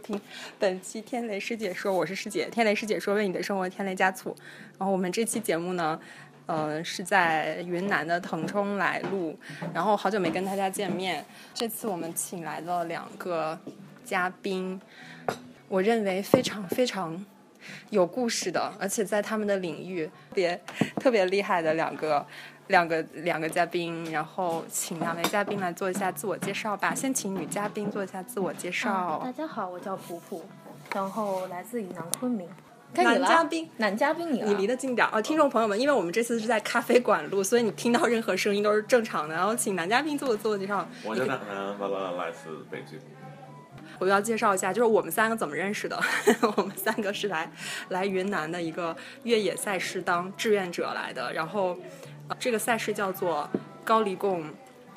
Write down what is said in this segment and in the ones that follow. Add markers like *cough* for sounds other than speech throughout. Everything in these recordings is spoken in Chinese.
听本期天雷师姐说，我是师姐。天雷师姐说，为你的生活添雷加醋。然后我们这期节目呢，呃，是在云南的腾冲来录，然后好久没跟大家见面。这次我们请来了两个嘉宾，我认为非常非常有故事的，而且在他们的领域别特别厉害的两个。两个两个嘉宾，然后请两位嘉宾来做一下自我介绍吧。先请女嘉宾做一下自我介绍。大家好，我叫普普，然后来自云南昆明。男嘉宾，男嘉宾，你你离得近点哦，听众朋友们，因为我们这次是在咖啡馆录，所以你听到任何声音都是正常的。然后请男嘉宾做个自我介绍。我叫男男，爸爸来自北京。我要介绍一下，就是我们三个怎么认识的。*laughs* 我们三个是来来云南的一个越野赛事当志愿者来的，然后。这个赛事叫做高黎贡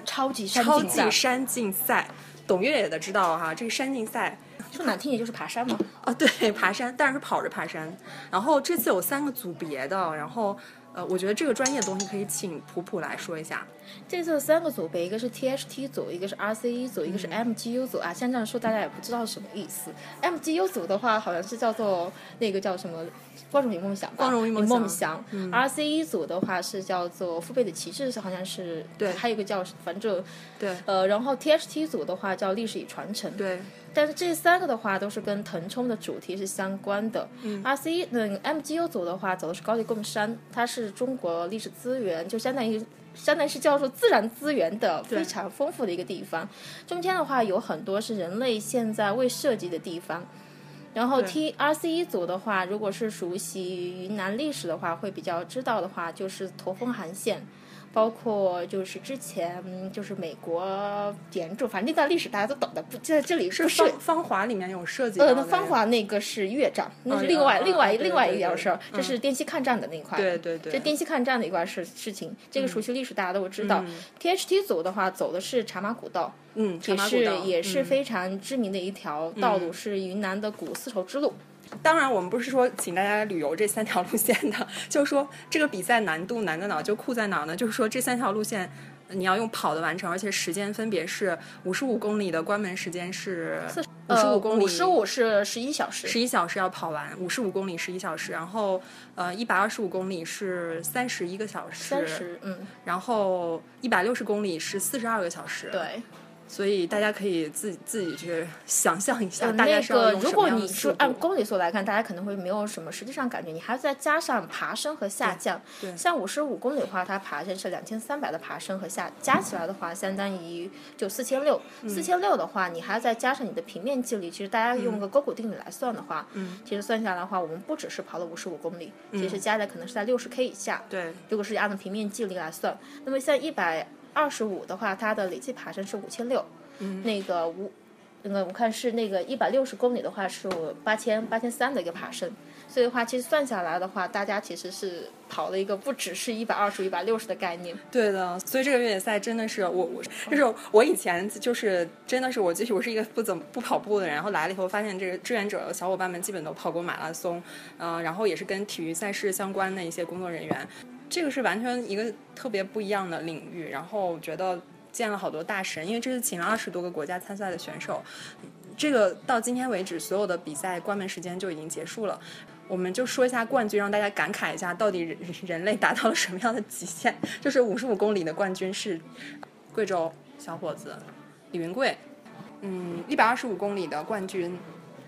超级超级山竞赛，懂越野的知道哈，这个山竞赛说难听点就是爬山嘛。啊，对，爬山，但是跑着爬山。然后这次有三个组别的，然后。呃，我觉得这个专业的东西可以请普普来说一下。这次三个组别，一个是 THT 组，一个是 RCE 组，一个是 MGU 组啊。像这样说大家也不知道什么意思。MGU 组的话，好像是叫做那个叫什么“光荣与梦想”吧？光荣与梦想。RCE 组的话是叫做“父辈的旗帜”，好像是对。还有一个叫反正对。呃，然后 THT 组的话叫“历史与传承”。对。但是这三个的话都是跟腾冲的主题是相关的。嗯，RC 嗯 MGU 组的话走的是高黎贡山，它是中国历史资源，就相当于相当于是叫做自然资源的非常丰富的一个地方。中间的话有很多是人类现在未涉及的地方。然后 T RC 一组的话，如果是熟悉云南历史的话，会比较知道的话，就是驼峰航线。包括就是之前就是美国点住，反正那段历史大家都懂的，不在这里是芳芳华里面有涉及。呃，那芳华那个是越战，那是另外另外另外一件事儿，这是滇西抗战的那一块。对对对。这滇西抗战的一块事事情，这个熟悉历史大家都知道。THT 组的话走的是茶马古道，嗯，也是也是非常知名的一条道路，是云南的古丝绸之路。当然，我们不是说请大家旅游这三条路线的，*laughs* 就是说这个比赛难度难在哪，就酷在哪呢？就是说这三条路线你要用跑的完成，而且时间分别是五十五公里的关门时间是五十五公里，五十五是十一小时，十一小时要跑完五十五公里十一小时，然后呃一百二十五公里是三十一个小时，三十嗯，然后一百六十公里是四十二个小时，对。所以大家可以自自己去想象一下，那个如果你是按公里数来看，大家可能会没有什么实际上感觉，你还要再加上爬升和下降。对，像五十五公里的话，它爬升是两千三百的爬升和下，加起来的话相当于就四千六。四千六的话，你还要再加上你的平面距离，其实大家用个勾股定理来算的话，嗯，其实算下来的话，我们不只是跑了五十五公里，其实加起来可能是在六十 K 以下。对，如果是按照平面距离来算，那么像一百二十五的话，它的累计爬升是五千六。那个五，那个我看是那个一百六十公里的话是八千八千三的一个爬升，所以的话其实算下来的话，大家其实是跑了一个不只是一百二十、一百六十的概念。对的，所以这个越野赛真的是我我就是我以前就是真的是我就是我是一个不怎么不跑步的人，然后来了以后发现这个志愿者小伙伴们基本都跑过马拉松，嗯，然后也是跟体育赛事相关的一些工作人员，这个是完全一个特别不一样的领域，然后觉得。见了好多大神，因为这次请了二十多个国家参赛的选手，这个到今天为止，所有的比赛关门时间就已经结束了。我们就说一下冠军，让大家感慨一下，到底人 *laughs* 人类达到了什么样的极限？就是五十五公里的冠军是贵州小伙子李云贵，嗯，一百二十五公里的冠军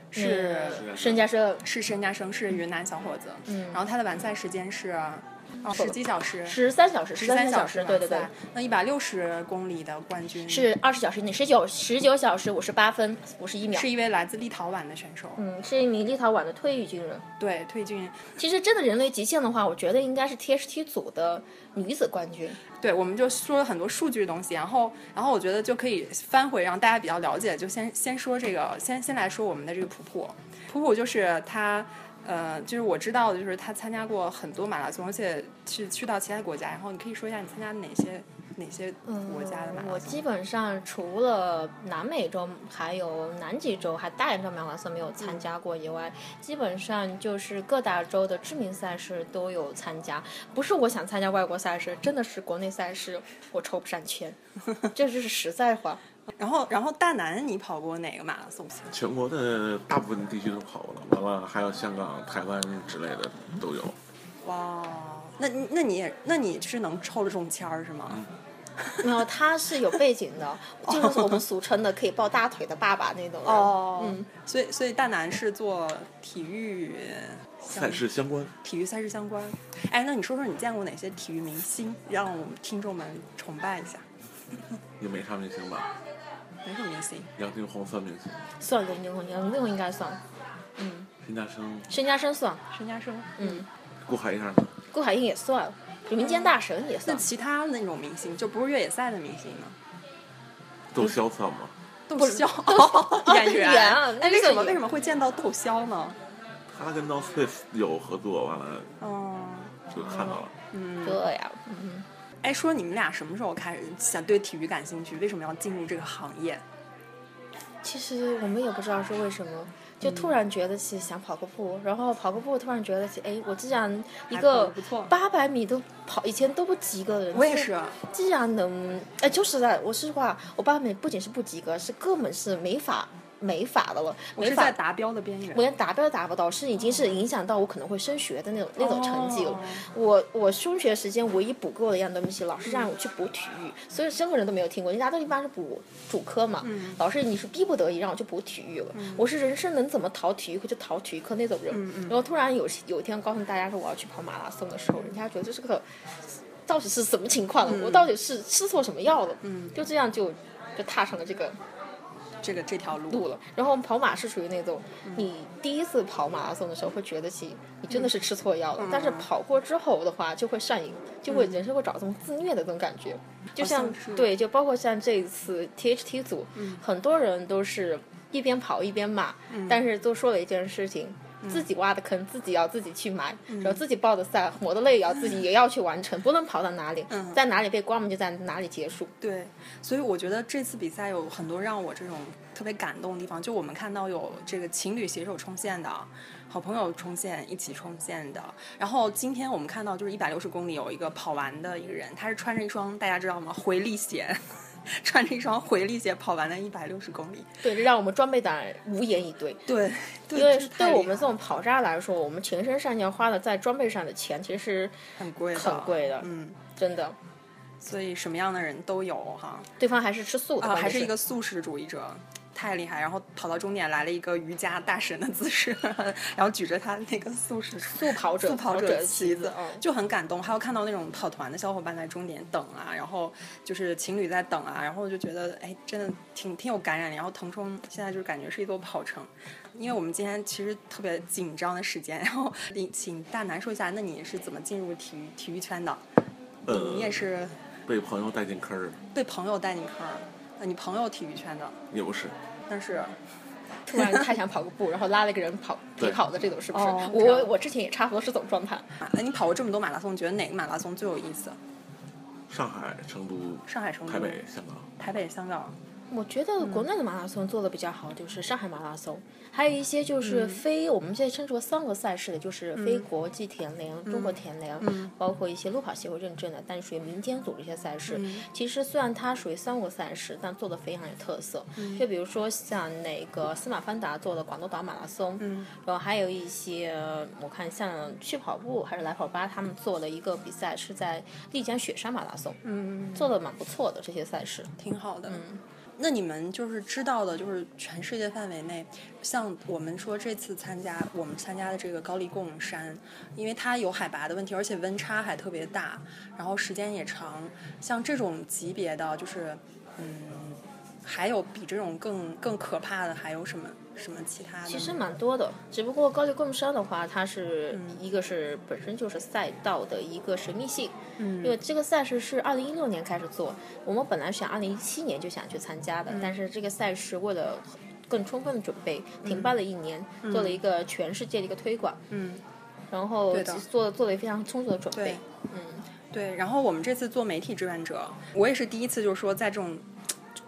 是申家生，是申家生，是云南小伙子，嗯，然后他的完赛时间是。十几小时，十三小时，十三小时，对对对。那一百六十公里的冠军是二十小时你，十九十九小时五十八分五十一秒。是一位来自立陶宛的选手，嗯，是一名立陶宛的退役军人。对，退役军人。其实真的人类极限的话，我觉得应该是 THT 组的女子冠军。对，我们就说了很多数据的东西，然后，然后我觉得就可以翻回让大家比较了解，就先先说这个，先先来说我们的这个普普，普普就是他。呃，就是我知道的，就是他参加过很多马拉松，而且是去到其他国家。然后你可以说一下你参加哪些哪些国家的马拉松？我基本上除了南美洲还有南极洲还大洋洲马拉松没有参加过以外，基本上就是各大洲的知名赛事都有参加。不是我想参加外国赛事，真的是国内赛事我抽不上签，*laughs* 这就是实在话。然后，然后大南，你跑过哪个马拉松？全国的大部分地区都跑过了，完了还有香港、台湾之类的都有。哇，那那你也那你是能抽得中签儿是吗？*laughs* 没有，他是有背景的，就 *laughs* 是我们俗称的可以抱大腿的爸爸那种人。哦，嗯，所以所以大南是做体育赛事相关，体育赛事相关。哎，那你说说你见过哪些体育明星，让我们听众们崇拜一下？也没啥明星吧？没什么明星。杨定宏算明星？算杨定宏，杨定宏应该算。嗯，申嘉生，申嘉生算。申嘉生，嗯，顾海燕呢？顾海燕也算，民间大神也那算。其他那种明星，就不是越野赛的明星呢？窦骁算吗？窦骁 *laughs* 演员。演啊哎，为什么为什么会见到窦骁呢？他跟 North Face 有合作，完了哦，就看到了。嗯这呀，嗯，哎，说你们俩什么时候开始想对体育感兴趣？为什么要进入这个行业？其实我们也不知道是为什么，就突然觉得起想跑个步，然后跑个步突然觉得起，哎，我既然一个八百米都跑，以前都不及格的人，我也是，既然能，哎，就是的，我说实话，我八百米不仅是不及格，是根本是没法没法的了，没法是在达标的边缘我。连达标都达不到，是已经是影响到我可能会升学的那种那种成绩了。哦我我升学时间唯一补过的一样东西，老师让我去补体育，所以任何人都没有听过。人家都一般是补主科嘛，嗯老师你是逼不得已让我去补体育了。我是人生能怎么逃体育课就逃体育课那种人。嗯然后突然有有一天告诉大家说我要去跑马拉松的时候，人家觉得这是个到底是什么情况？我到底是吃错什么药了？嗯就这样就就踏上了这个这个这条路路了。然后跑马是属于那种，你第一次跑马拉松的时候会觉得起你真的是吃错药了，但是跑过之后的话就会上瘾，就会人生会找这种自虐的这种感觉。就像对，就包括像这一次 THT 组，很多人都是一边跑一边骂，但是都说了一件事情。自己挖的坑，自己要自己去埋，然后自己报的赛，抹的累也要自己也要去完成，不论跑到哪里，在哪里被关门就在哪里结束。对，所以我觉得这次比赛有很多让我这种特别感动的地方。就我们看到有这个情侣携手冲线的，好朋友冲线一起冲线的。然后今天我们看到就是一百六十公里有一个跑完的一个人，他是穿着一双大家知道吗？回力鞋，穿着一双回力鞋跑完了一百六十公里。对，让我们装备党无言以对。对，对，因为对我们这种跑渣来说，我们全身上下花的在装备上的钱其实是很贵的，很贵的，嗯，真的。所以什么样的人都有哈。对方还是吃素的，还是一个素食主义者，太厉害！然后跑到终点来了一个瑜伽大神的姿势，*laughs* 然后举着他那个素食速跑者速跑者的旗子，嗯，就很感动。还有看到那种跑团的小伙伴在终点等啊，然后就是情侣在等啊，然后就觉得哎，真的挺挺有感染力。然后腾冲现在就是感觉是一座跑城，因为我们今天其实特别紧张的时间，然后请请大南说一下，那你是怎么进入体育体育圈的？呃你也是被朋友带进坑儿，被朋友带进坑儿，那你朋友体育圈的，也不是。但是。*laughs* 突然太想跑个步，然后拉了一个人跑陪对跑的这种，是不是？哦我我之前也差不多是这种状态。那你跑过这么多马拉松，你觉得哪个马拉松最有意思？上海、成都、上海、成都、台北、香港。台北、香港。我觉得国内的马拉松做的比较好，就是上海马拉松，还有一些嗯就是非、我们现在称之为三个赛事的，就是非国际田联、嗯中国田联，包括一些路跑协会认证的，但属于民间组织一些赛事。嗯其实虽然它属于三国赛事，但做的非常有特色。嗯就比如说像那个司马芬达做的广东岛马拉松，嗯然后还有一些我看像去跑步还是来跑吧，他们做的一个比赛是在丽江雪山马拉松，嗯，做的蛮不错的这些赛事。挺好的。那你们就是知道的，就是全世界范围内，像我们说这次参加我们参加的这个高黎贡山，因为它有海拔的问题，而且温差还特别大，然后时间也长。像这种级别的，就是嗯，还有比这种更更可怕的，还有什么什么其他的？其实蛮多的，只不过高黎贡山的话，它是嗯。一个是本身就是赛道的一个神秘性，嗯。因为这个赛事是二零一六年开始做，我们本来想二零一七年就想去参加的，嗯。但是这个赛事为了更充分的准备，停办了一年，做了一个全世界的一个推广，嗯，然后做做了非常充足的准备对，嗯，对，然后我们这次做媒体志愿者，我也是第一次，就是说在这种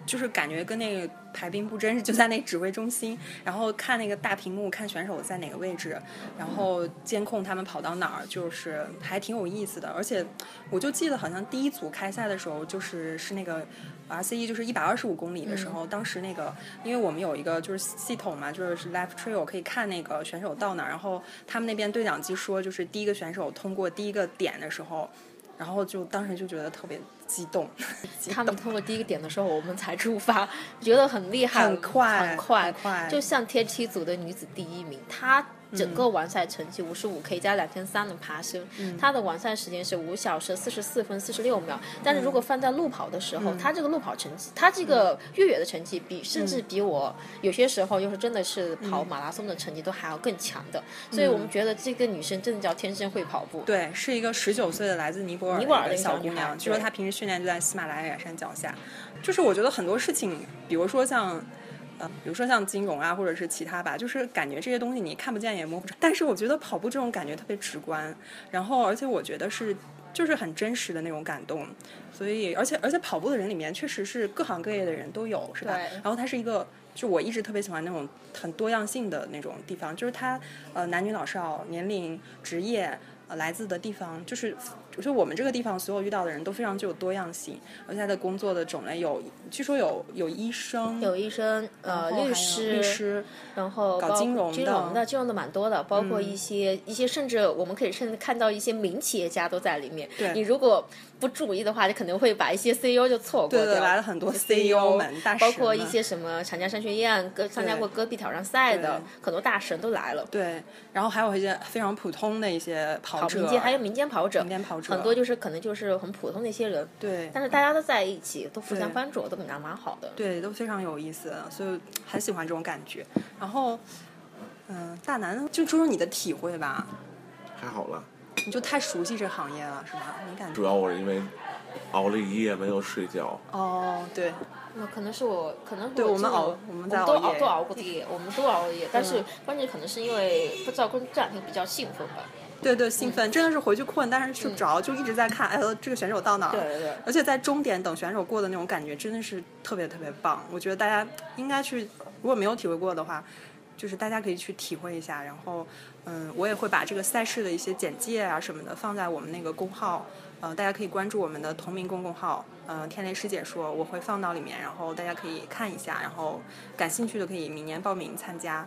就是感觉跟那个排兵布阵就在那指挥中心，然后看那个大屏幕，看选手在哪个位置，然后监控他们跑到哪儿，就是还挺有意思的。而且我就记得好像第一组开赛的时候，就是是那个 RCE 就是一百二十五公里的时候，当时那个因为我们有一个就是系统嘛，就是 Live Trail 可以看那个选手到哪儿，然后他们那边对讲机说，就是第一个选手通过第一个点的时候。然后就当时就觉得特别 *laughs* 激动，他们通过第一个点的时候，我们才出发，觉得很厉害，很快，很快，很快。就像天梯组的女子第一名，她。整个完赛成绩五十五 K 加两千三的爬升，他的完赛时间是五小时四十四分四十六秒。但是如果放在路跑的时候，他这个路跑成绩，他这个越野的成绩比甚至比我有些时候就是真的是跑马拉松的成绩都还要更强的。所以我们觉得这个女生真的叫天生会跑步。对，是一个十九岁的来自尼泊尔尼泊尔的小姑娘，据说她平时训练就在喜马拉雅山脚下。就是我觉得很多事情，比如说像。呃，比如说像金融啊，或者是其他吧，就是感觉这些东西你看不见也摸不着。但是我觉得跑步这种感觉特别直观，然后而且我觉得是就是很真实的那种感动。所以而且而且跑步的人里面确实是各行各业的人都有，是吧？然后它是一个，就我一直特别喜欢那种很多样性的那种地方，就是它呃男女老少、年龄、职业。呃，来自的地方就是，就是我们这个地方所有遇到的人都非常具有多样性，而且他的工作的种类有，据说有有医生，有医生，呃，律师，律师，然后搞金融的，金融的，金融的蛮多的，包括一些一些，甚至我们可以甚至看到一些名企业家都在里面。对，你如果不注意的话，你可能会把一些 CEO 就错过掉。对，来了很多 CEO 们，包括一些什么长江商学院、歌参加过戈壁挑战赛的很多大神都来了。对，然后还有一些非常普通的一些跑。者民间还有民间跑者，民间跑者很多就是可能就是很普通的一些人，对，但是大家都在一起，都互相帮助，都感觉蛮好的，对，都非常有意思，所以很喜欢这种感觉。然后，嗯，大南就说说你的体会吧，还好了，你就太熟悉这行业了，是吧？你感觉。主要我是因为熬了一夜没有睡觉。哦，对，那可能是我，可能对我们熬，我们都熬都熬过的夜，我们都熬过夜，但是关键可能是因为不知道工这两天比较兴奋吧。对对，兴奋，真的是回去困，但是睡不着，就一直在看，哎，这个选手到哪儿？对对对。而且在终点等选手过的那种感觉，真的是特别特别棒。我觉得大家应该去，如果没有体会过的话，就是大家可以去体会一下。然后，嗯，我也会把这个赛事的一些简介啊什么的放在我们那个公号，呃，大家可以关注我们的同名公共号，呃，天雷师姐说，我会放到里面，然后大家可以看一下，然后感兴趣的可以明年报名参加，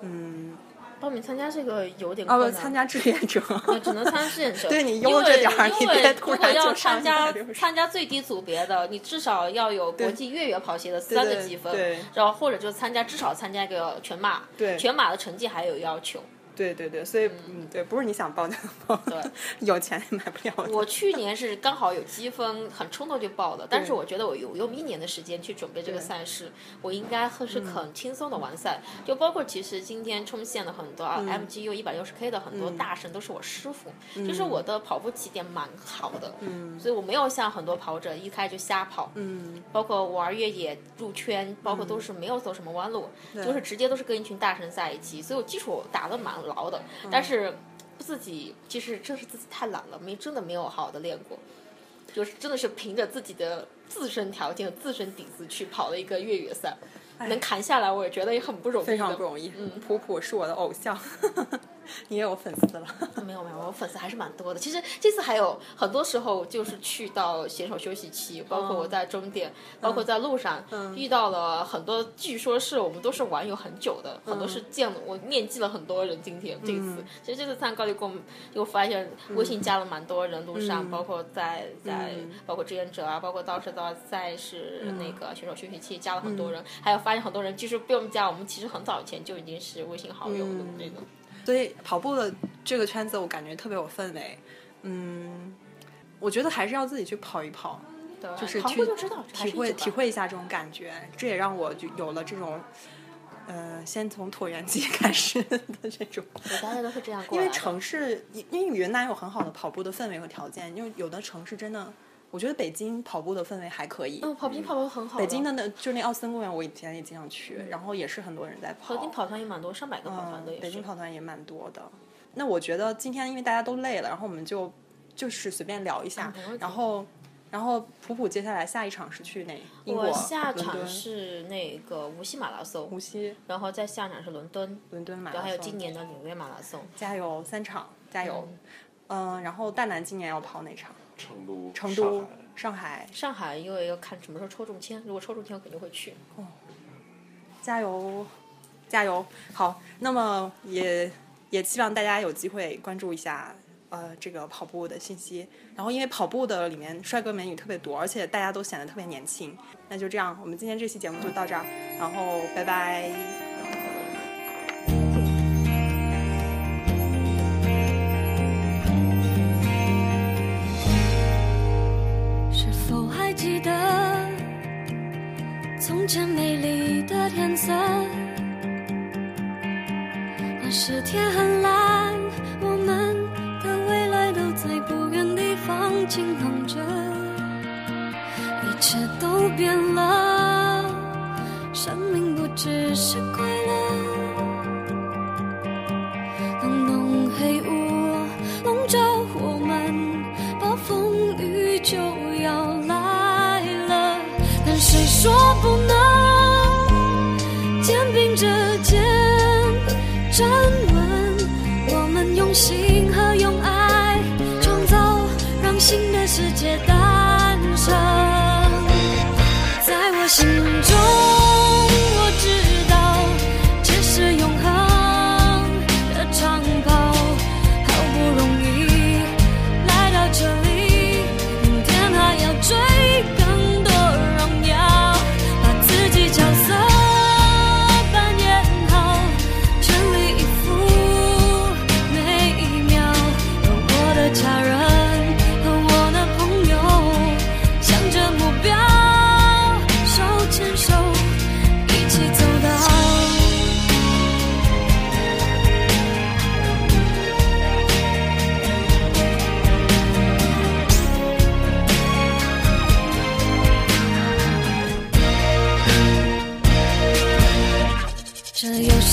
嗯。报名参加这个有点困难。哦，参加志愿者，*laughs* 只能参加志愿者。*laughs* 对你悠着点儿，你别突然要参加参加最低组别的，你至少要有国际越野跑鞋的三个积分，然后或者就参加至少参加一个全马，全马的成绩还有要求。对对对，所以嗯，对，不是你想报就能报，对，*laughs* 有钱也买不了。我去年是刚好有积分，很冲动就报了，但是我觉得我有用一年的时间去准备这个赛事，我应该会是很轻松的完赛。就包括其实今天冲线的很多啊，MGU 一百六十 K 的很多大神都是我师傅，就是我的跑步起点蛮好的，嗯，所以我没有像很多跑者一开就瞎跑，嗯，包括玩越野入圈，包括都是没有走什么弯路，就是直接都是跟一群大神在一起，所以我基础打得蛮。牢的，但是自己其实正是自己太懒了，没真的没有好好的练过，就是真的是凭着自己的自身条件、自身底子去跑了一个越野赛，能扛下来，我也觉得也很不容易，非常不容易。嗯，普普是我的偶像。*laughs* *laughs* 你也有粉丝了？*laughs* 没有没有，我粉丝还是蛮多的。其实这次还有很多时候就是去到选手休息期，包括我在终点，包括在路上遇到了很多，据说是我们都是网友很久的，很多是见了我面记了很多人。今天这次，其实这次参高丽贡又发现微信加了蛮多人，路上包括在在包括志愿者啊，包括当时的赛事那个选手休息期加了很多人，还有发现很多人就是不用加，我们其实很早以前就已经是微信好友的那种。所以跑步的这个圈子，我感觉特别有氛围。嗯，我觉得还是要自己去跑一跑，就是去体会体会一下这种感觉。这也让我就有了这种，呃，先从椭圆机 *laughs* 开始的这种。大家都是这样因为城市，因为云南有很好的跑步的氛围和条件，因为有的城市真的。我觉得北京跑步的氛围还可以。嗯，跑冰跑步很好。北京的那就那奥森公园，我以前也经常去，然后也是很多人在跑。北京跑团也蛮多，上百个跑团的也。北京跑团也蛮多的。那我觉得今天因为大家都累了，然后我们就就是随便聊一下。然后，然后普普接下来下一场是去哪？我下场是那个无锡马拉松。无锡。然后再下场是伦敦，伦敦马拉松还有今年的纽约马拉松，加油！三场，加油！嗯，然后大南今年要跑哪场？成都成都上海。上海。因为要看什么时候抽中签如果抽中签我肯定会去。哦。加油加油。好那么也也希望大家有机会关注一下呃这个跑步的信息。然后因为跑步的里面帅哥美女特别多而且大家都显得特别年轻。那就这样我们今天这期节目就到这儿然后拜拜。是天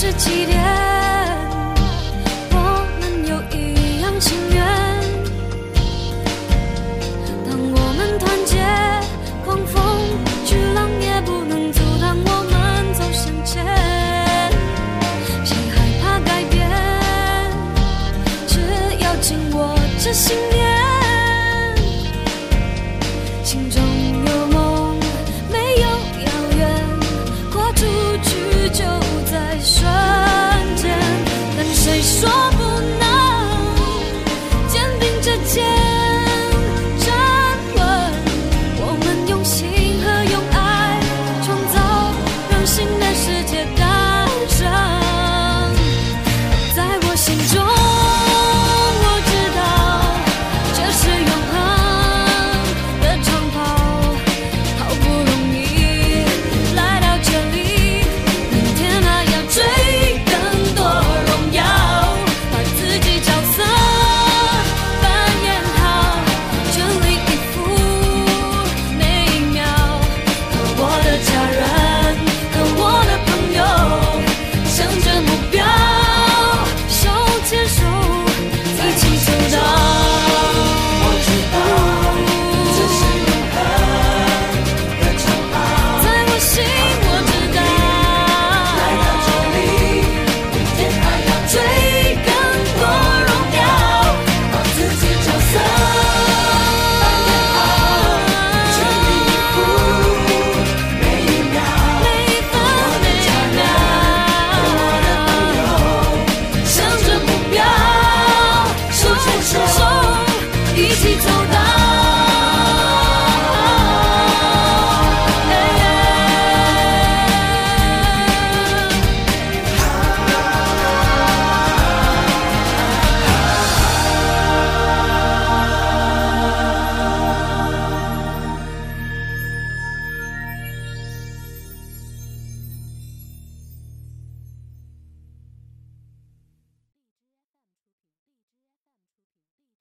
是起点。